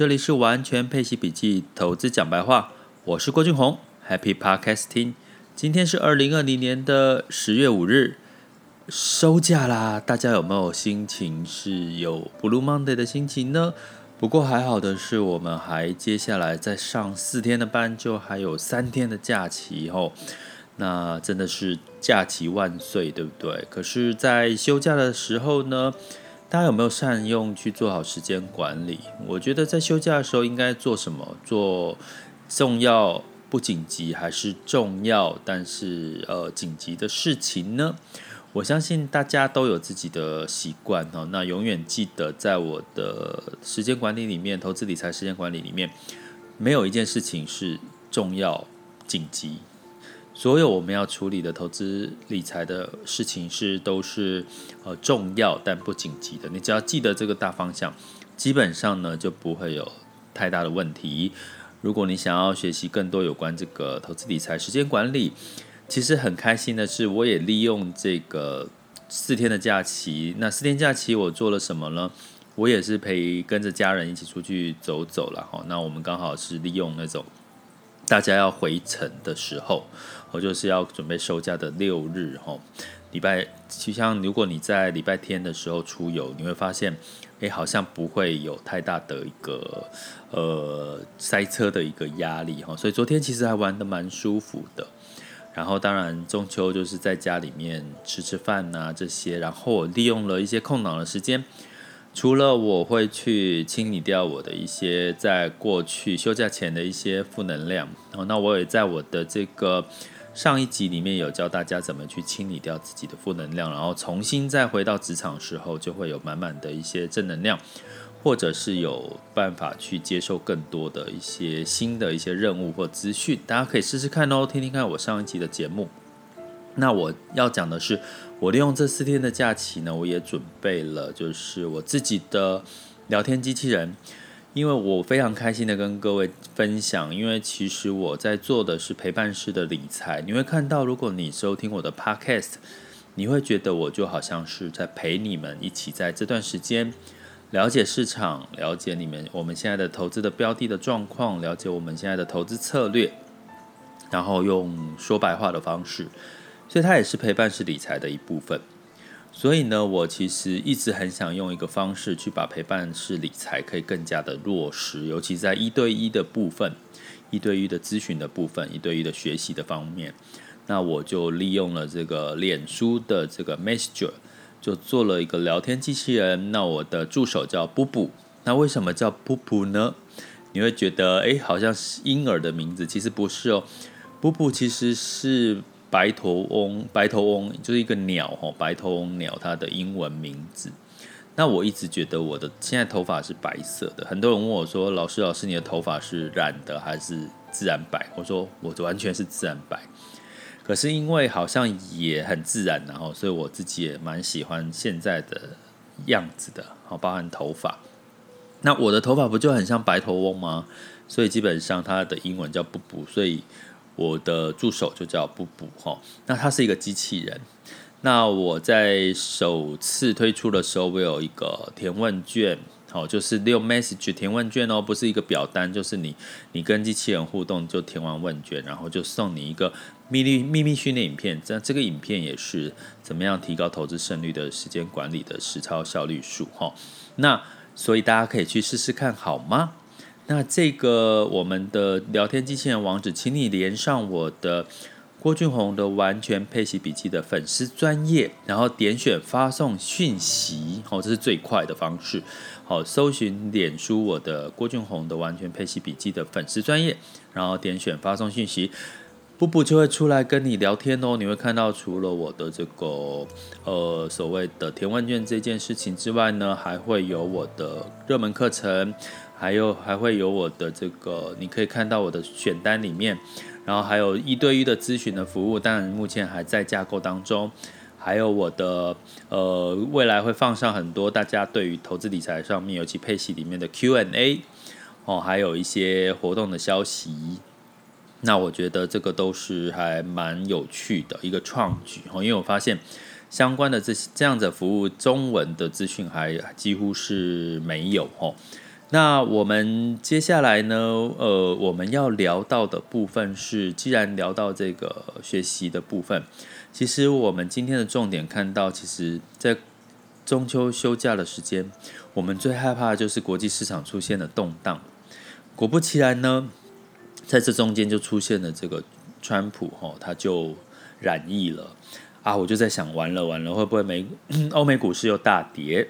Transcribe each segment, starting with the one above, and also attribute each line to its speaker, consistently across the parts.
Speaker 1: 这里是完全配息笔记投资讲白话，我是郭俊宏，Happy Podcasting。今天是二零二零年的十月五日，收假啦，大家有没有心情是有 Blue Monday 的心情呢？不过还好的是，我们还接下来再上四天的班，就还有三天的假期哦。那真的是假期万岁，对不对？可是，在休假的时候呢，大家有没有善用去做好时间管理？我觉得在休假的时候应该做什么？做重要不紧急，还是重要但是呃紧急的事情呢？我相信大家都有自己的习惯哦。那永远记得，在我的时间管理里面，投资理财时间管理里面，没有一件事情是重要紧急。所有我们要处理的投资理财的事情是都是呃重要但不紧急的。你只要记得这个大方向，基本上呢就不会有太大的问题。如果你想要学习更多有关这个投资理财时间管理，其实很开心的是，我也利用这个四天的假期。那四天假期我做了什么呢？我也是陪跟着家人一起出去走走了哈。那我们刚好是利用那种。大家要回程的时候，我就是要准备收假的六日吼，礼拜，就像如果你在礼拜天的时候出游，你会发现，哎，好像不会有太大的一个呃塞车的一个压力哈，所以昨天其实还玩得蛮舒服的。然后当然中秋就是在家里面吃吃饭呐这些，然后我利用了一些空档的时间。除了我会去清理掉我的一些在过去休假前的一些负能量，哦，那我也在我的这个上一集里面有教大家怎么去清理掉自己的负能量，然后重新再回到职场的时候，就会有满满的一些正能量，或者是有办法去接受更多的一些新的一些任务或资讯，大家可以试试看哦，听听看我上一集的节目。那我要讲的是，我利用这四天的假期呢，我也准备了，就是我自己的聊天机器人，因为我非常开心的跟各位分享，因为其实我在做的是陪伴式的理财。你会看到，如果你收听我的 Podcast，你会觉得我就好像是在陪你们一起在这段时间了解市场，了解你们我们现在的投资的标的的状况，了解我们现在的投资策略，然后用说白话的方式。所以它也是陪伴式理财的一部分。所以呢，我其实一直很想用一个方式去把陪伴式理财可以更加的落实，尤其在一对一的部分、一对一的咨询的部分、一对一的学习的方面。那我就利用了这个脸书的这个 Messenger，就做了一个聊天机器人。那我的助手叫布布。那为什么叫布布呢？你会觉得，诶，好像是婴儿的名字，其实不是哦。布布其实是。白头翁，白头翁就是一个鸟吼，白头翁鸟它的英文名字。那我一直觉得我的现在头发是白色的，很多人问我说：“老师，老师，你的头发是染的还是自然白？”我说：“我完全是自然白。”可是因为好像也很自然，然后所以我自己也蛮喜欢现在的样子的，好，包含头发。那我的头发不就很像白头翁吗？所以基本上它的英文叫布布，所以。我的助手就叫布布哈，那它是一个机器人。那我在首次推出的时候，我有一个填问卷，好，就是用 message 填问卷哦，不是一个表单，就是你你跟机器人互动就填完问卷，然后就送你一个秘密秘密训练影片。这这个影片也是怎么样提高投资胜率的时间管理的实操效率术哈。那所以大家可以去试试看好吗？那这个我们的聊天机器人网址，请你连上我的郭俊宏的完全配习笔记的粉丝专业，然后点选发送讯息，哦，这是最快的方式。好，搜寻脸书我的郭俊宏的完全配习笔记的粉丝专业，然后点选发送讯息，布布就会出来跟你聊天哦。你会看到除了我的这个呃所谓的填问卷这件事情之外呢，还会有我的热门课程。还有还会有我的这个，你可以看到我的选单里面，然后还有一对一的咨询的服务，当然目前还在架构当中。还有我的呃，未来会放上很多大家对于投资理财上面，尤其配息里面的 Q&A 哦，还有一些活动的消息。那我觉得这个都是还蛮有趣的一个创举哦，因为我发现相关的这些这样的服务，中文的资讯还几乎是没有哦。那我们接下来呢，呃，我们要聊到的部分是，既然聊到这个学习的部分，其实我们今天的重点看到，其实，在中秋休假的时间，我们最害怕的就是国际市场出现了动荡。果不其然呢，在这中间就出现了这个川普，吼，他就染疫了啊！我就在想，完了完了，会不会美 欧美股市又大跌？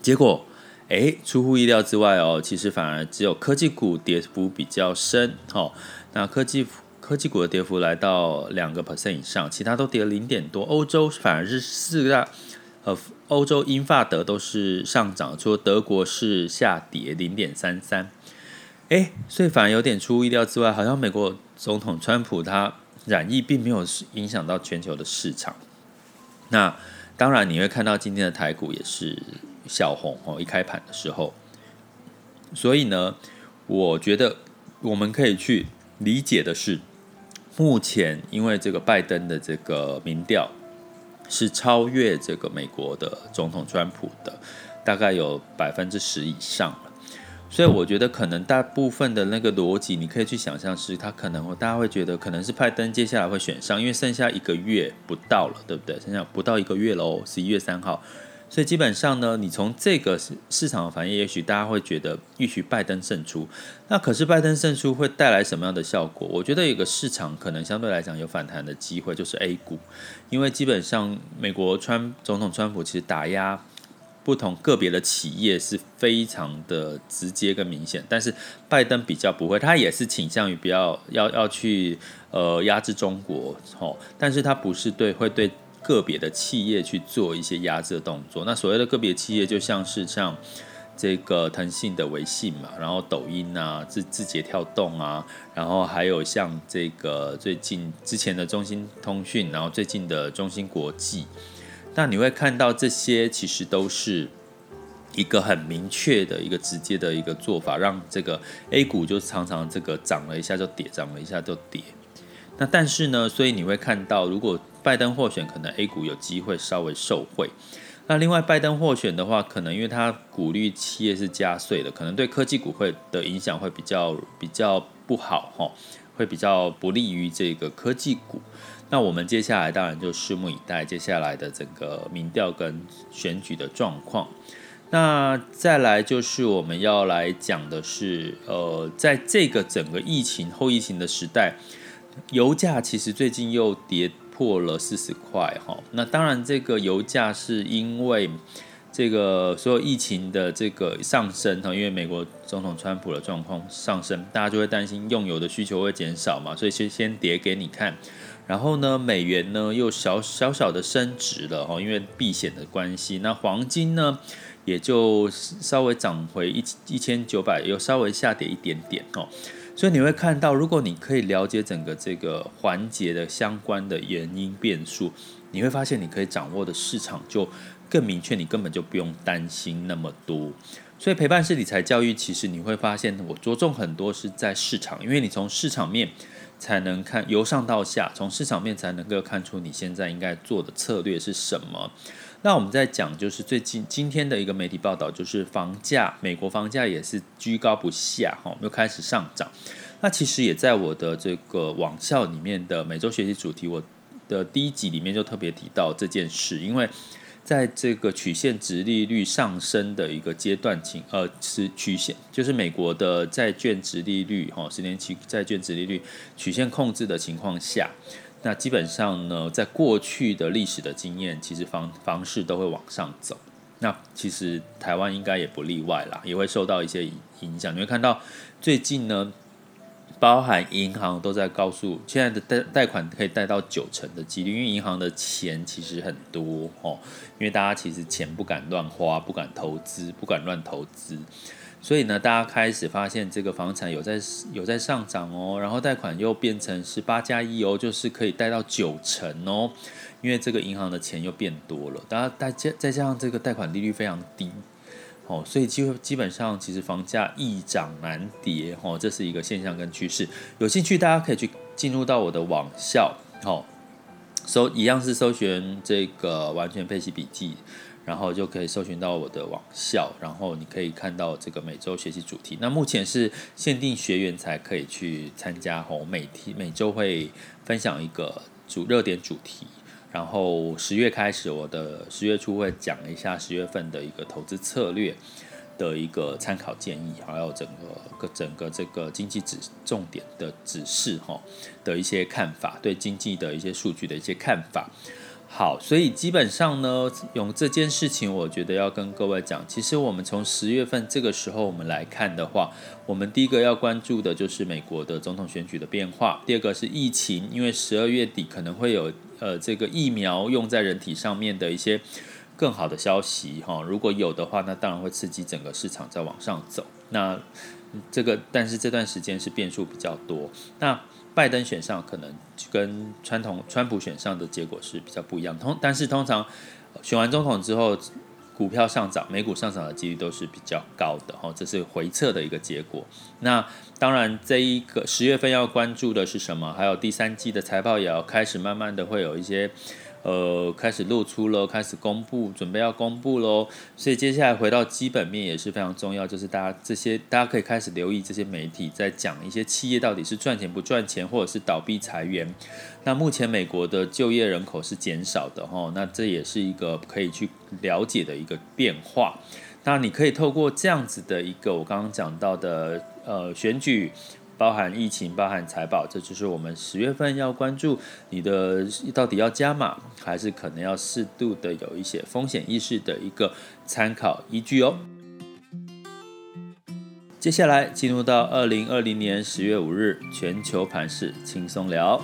Speaker 1: 结果。哎，出乎意料之外哦，其实反而只有科技股跌幅比较深，哦，那科技科技股的跌幅来到两个 percent 以上，其他都跌了零点多。欧洲反而是四大，呃，欧洲英法德都是上涨，除了德国是下跌零点三三。诶，所以反而有点出乎意料之外，好像美国总统川普他染疫并没有影响到全球的市场。那当然你会看到今天的台股也是。小红哦，一开盘的时候，所以呢，我觉得我们可以去理解的是，目前因为这个拜登的这个民调是超越这个美国的总统川普的，大概有百分之十以上，所以我觉得可能大部分的那个逻辑，你可以去想象是，他可能大家会觉得可能是拜登接下来会选上，因为剩下一个月不到了，对不对？剩下不到一个月喽，十一月三号。所以基本上呢，你从这个市场的反应，也许大家会觉得预许拜登胜出。那可是拜登胜出会带来什么样的效果？我觉得有个市场可能相对来讲有反弹的机会，就是 A 股，因为基本上美国川总统川普其实打压不同个别的企业是非常的直接跟明显，但是拜登比较不会，他也是倾向于比较要要去呃压制中国哦，但是他不是对会对。个别的企业去做一些压制的动作，那所谓的个别企业就像是像这个腾讯的微信嘛，然后抖音啊、字字节跳动啊，然后还有像这个最近之前的中兴通讯，然后最近的中芯国际，那你会看到这些其实都是一个很明确的一个直接的一个做法，让这个 A 股就常常这个涨了一下就跌，涨了一下就跌。那但是呢，所以你会看到如果拜登获选，可能 A 股有机会稍微受惠。那另外，拜登获选的话，可能因为他鼓励企业是加税的，可能对科技股会的影响会比较比较不好哈，会比较不利于这个科技股。那我们接下来当然就拭目以待接下来的整个民调跟选举的状况。那再来就是我们要来讲的是，呃，在这个整个疫情后疫情的时代，油价其实最近又跌。破了四十块哈，那当然这个油价是因为这个所有疫情的这个上升哈，因为美国总统川普的状况上升，大家就会担心用油的需求会减少嘛，所以先先跌给你看。然后呢，美元呢又小小小的升值了哈，因为避险的关系。那黄金呢也就稍微涨回一一千九百，又稍微下跌一点点哦。所以你会看到，如果你可以了解整个这个环节的相关的原因变数，你会发现你可以掌握的市场就更明确，你根本就不用担心那么多。所以陪伴式理财教育，其实你会发现我着重很多是在市场，因为你从市场面才能看由上到下，从市场面才能够看出你现在应该做的策略是什么。那我们在讲，就是最近今天的一个媒体报道，就是房价，美国房价也是居高不下，哈，又开始上涨。那其实也在我的这个网校里面的每周学习主题，我的第一集里面就特别提到这件事，因为在这个曲线值利率上升的一个阶段，情呃是曲线，就是美国的债券值利率，哈，十年期债券值利率曲线控制的情况下。那基本上呢，在过去的历史的经验，其实房房市都会往上走。那其实台湾应该也不例外啦，也会受到一些影响。你会看到最近呢，包含银行都在告诉，现在的贷贷款可以贷到九成的几率，因为银行的钱其实很多哦，因为大家其实钱不敢乱花，不敢投资，不敢乱投资。所以呢，大家开始发现这个房产有在有在上涨哦，然后贷款又变成是八加一哦，就是可以贷到九成哦，因为这个银行的钱又变多了，大家再加再加上这个贷款利率非常低哦，所以基基本上其实房价易涨难跌哦，这是一个现象跟趋势。有兴趣大家可以去进入到我的网校哦，搜一样是搜寻这个完全配息笔记。然后就可以搜寻到我的网校，然后你可以看到这个每周学习主题。那目前是限定学员才可以去参加，吼，每天每周会分享一个主热点主题。然后十月开始，我的十月初会讲一下十月份的一个投资策略的一个参考建议，还有整个个整个这个经济指重点的指示哈的一些看法，对经济的一些数据的一些看法。好，所以基本上呢，用这件事情，我觉得要跟各位讲，其实我们从十月份这个时候我们来看的话，我们第一个要关注的就是美国的总统选举的变化，第二个是疫情，因为十二月底可能会有。呃，这个疫苗用在人体上面的一些更好的消息哈，如果有的话，那当然会刺激整个市场再往上走。那这个，但是这段时间是变数比较多。那拜登选上可能跟川统川普选上的结果是比较不一样。通，但是通常选完总统之后，股票上涨、美股上涨的几率都是比较高的哈，这是回测的一个结果。那当然，这一个十月份要关注的是什么？还有第三季的财报也要开始慢慢的会有一些。呃，开始露出了，开始公布，准备要公布喽。所以接下来回到基本面也是非常重要，就是大家这些大家可以开始留意这些媒体在讲一些企业到底是赚钱不赚钱，或者是倒闭裁员。那目前美国的就业人口是减少的哈，那这也是一个可以去了解的一个变化。那你可以透过这样子的一个我刚刚讲到的呃选举。包含疫情，包含财报，这就是我们十月份要关注你的到底要加码，还是可能要适度的有一些风险意识的一个参考依据哦。接下来进入到二零二零年十月五日全球盘势轻松聊。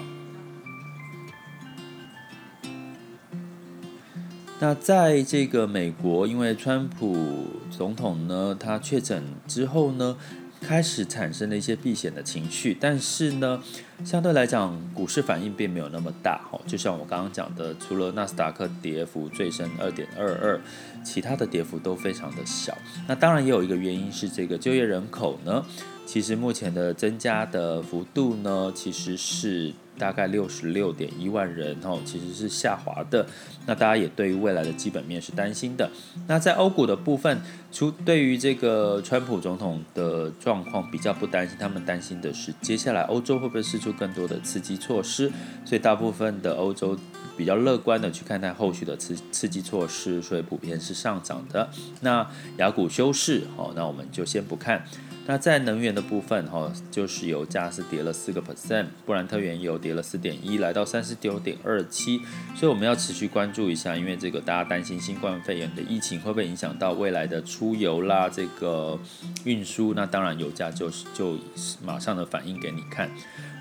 Speaker 1: 那在这个美国，因为川普总统呢，他确诊之后呢，开始产生了一些避险的情绪，但是呢，相对来讲，股市反应并没有那么大。哈，就像我刚刚讲的，除了纳斯达克跌幅最深二点二二，其他的跌幅都非常的小。那当然也有一个原因是这个就业人口呢，其实目前的增加的幅度呢，其实是。大概六十六点一万人哦，其实是下滑的。那大家也对于未来的基本面是担心的。那在欧股的部分，除对于这个川普总统的状况比较不担心，他们担心的是接下来欧洲会不会释出更多的刺激措施。所以大部分的欧洲比较乐观的去看待后续的刺刺激措施，所以普遍是上涨的。那雅股休市哦，那我们就先不看。那在能源的部分，哈，就是油价是跌了四个 percent，布兰特原油跌了四点一，来到三十九点二七，所以我们要持续关注一下，因为这个大家担心新冠肺炎的疫情会不会影响到未来的出游啦，这个运输，那当然油价就是就马上的反应给你看，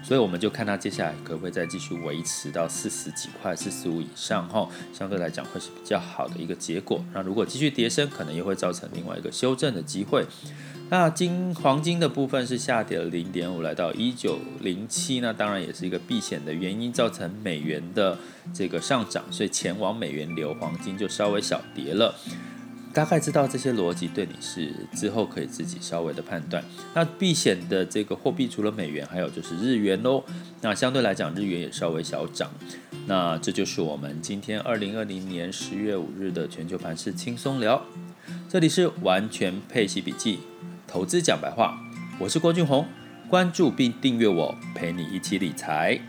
Speaker 1: 所以我们就看它接下来可不可以再继续维持到四十几块、四十五以上，哈，相对来讲会是比较好的一个结果。那如果继续跌升，可能又会造成另外一个修正的机会。那金黄金的部分是下跌了零点五，来到一九零七，那当然也是一个避险的原因，造成美元的这个上涨，所以钱往美元流，黄金就稍微小跌了。大概知道这些逻辑，对你是之后可以自己稍微的判断。那避险的这个货币除了美元，还有就是日元喽。那相对来讲，日元也稍微小涨。那这就是我们今天二零二零年十月五日的全球盘势轻松聊。这里是完全配息笔记。投资讲白话，我是郭俊宏，关注并订阅我，陪你一起理财。